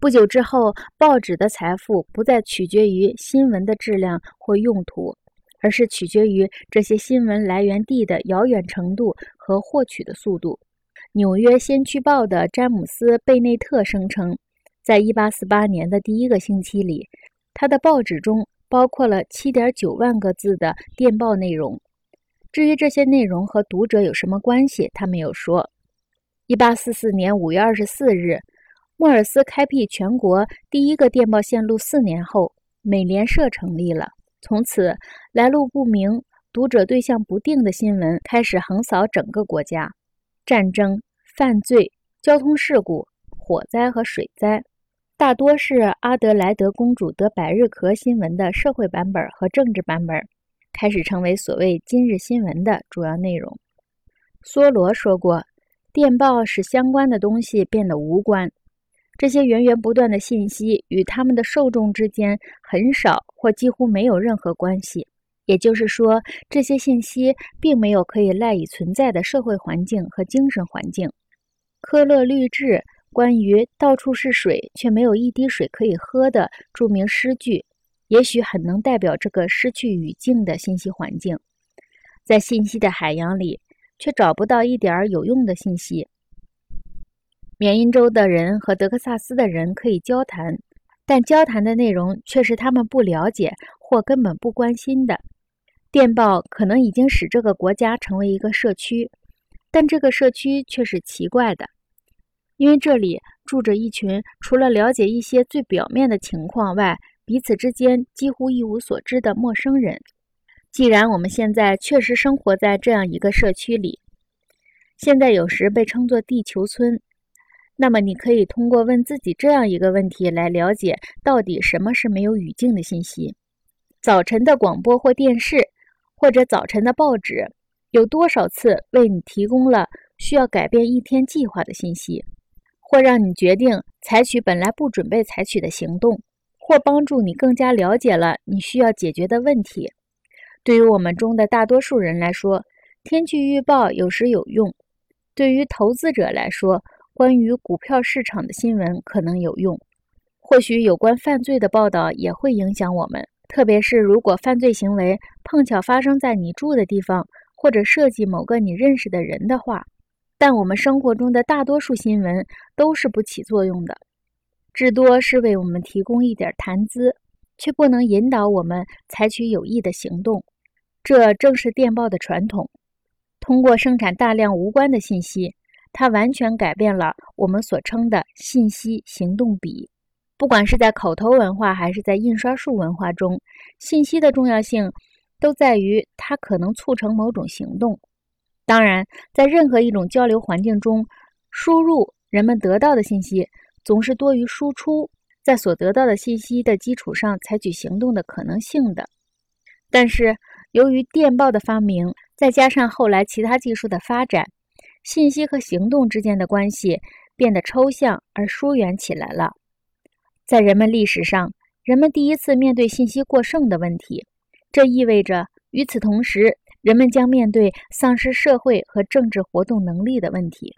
不久之后，报纸的财富不再取决于新闻的质量或用途，而是取决于这些新闻来源地的遥远程度和获取的速度。纽约先驱报的詹姆斯·贝内特声称，在1848年的第一个星期里，他的报纸中包括了7.9万个字的电报内容。至于这些内容和读者有什么关系，他没有说。1844年5月24日。莫尔斯开辟全国第一个电报线路四年后，美联社成立了。从此，来路不明、读者对象不定的新闻开始横扫整个国家。战争、犯罪、交通事故、火灾和水灾，大多是阿德莱德公主得百日咳新闻的社会版本和政治版本，开始成为所谓今日新闻的主要内容。梭罗说过：“电报使相关的东西变得无关。”这些源源不断的信息与他们的受众之间很少或几乎没有任何关系，也就是说，这些信息并没有可以赖以存在的社会环境和精神环境。科勒律治关于“到处是水，却没有一滴水可以喝”的著名诗句，也许很能代表这个失去语境的信息环境。在信息的海洋里，却找不到一点儿有用的信息。缅因州的人和德克萨斯的人可以交谈，但交谈的内容却是他们不了解或根本不关心的。电报可能已经使这个国家成为一个社区，但这个社区却是奇怪的，因为这里住着一群除了了解一些最表面的情况外，彼此之间几乎一无所知的陌生人。既然我们现在确实生活在这样一个社区里，现在有时被称作地球村。那么，你可以通过问自己这样一个问题来了解到底什么是没有语境的信息。早晨的广播或电视，或者早晨的报纸，有多少次为你提供了需要改变一天计划的信息，或让你决定采取本来不准备采取的行动，或帮助你更加了解了你需要解决的问题？对于我们中的大多数人来说，天气预报有时有用；对于投资者来说，关于股票市场的新闻可能有用，或许有关犯罪的报道也会影响我们，特别是如果犯罪行为碰巧发生在你住的地方，或者涉及某个你认识的人的话。但我们生活中的大多数新闻都是不起作用的，至多是为我们提供一点谈资，却不能引导我们采取有益的行动。这正是电报的传统，通过生产大量无关的信息。它完全改变了我们所称的信息行动比。不管是在口头文化还是在印刷术文化中，信息的重要性都在于它可能促成某种行动。当然，在任何一种交流环境中，输入人们得到的信息总是多于输出在所得到的信息的基础上采取行动的可能性的。但是，由于电报的发明，再加上后来其他技术的发展。信息和行动之间的关系变得抽象而疏远起来了。在人们历史上，人们第一次面对信息过剩的问题，这意味着与此同时，人们将面对丧失社会和政治活动能力的问题。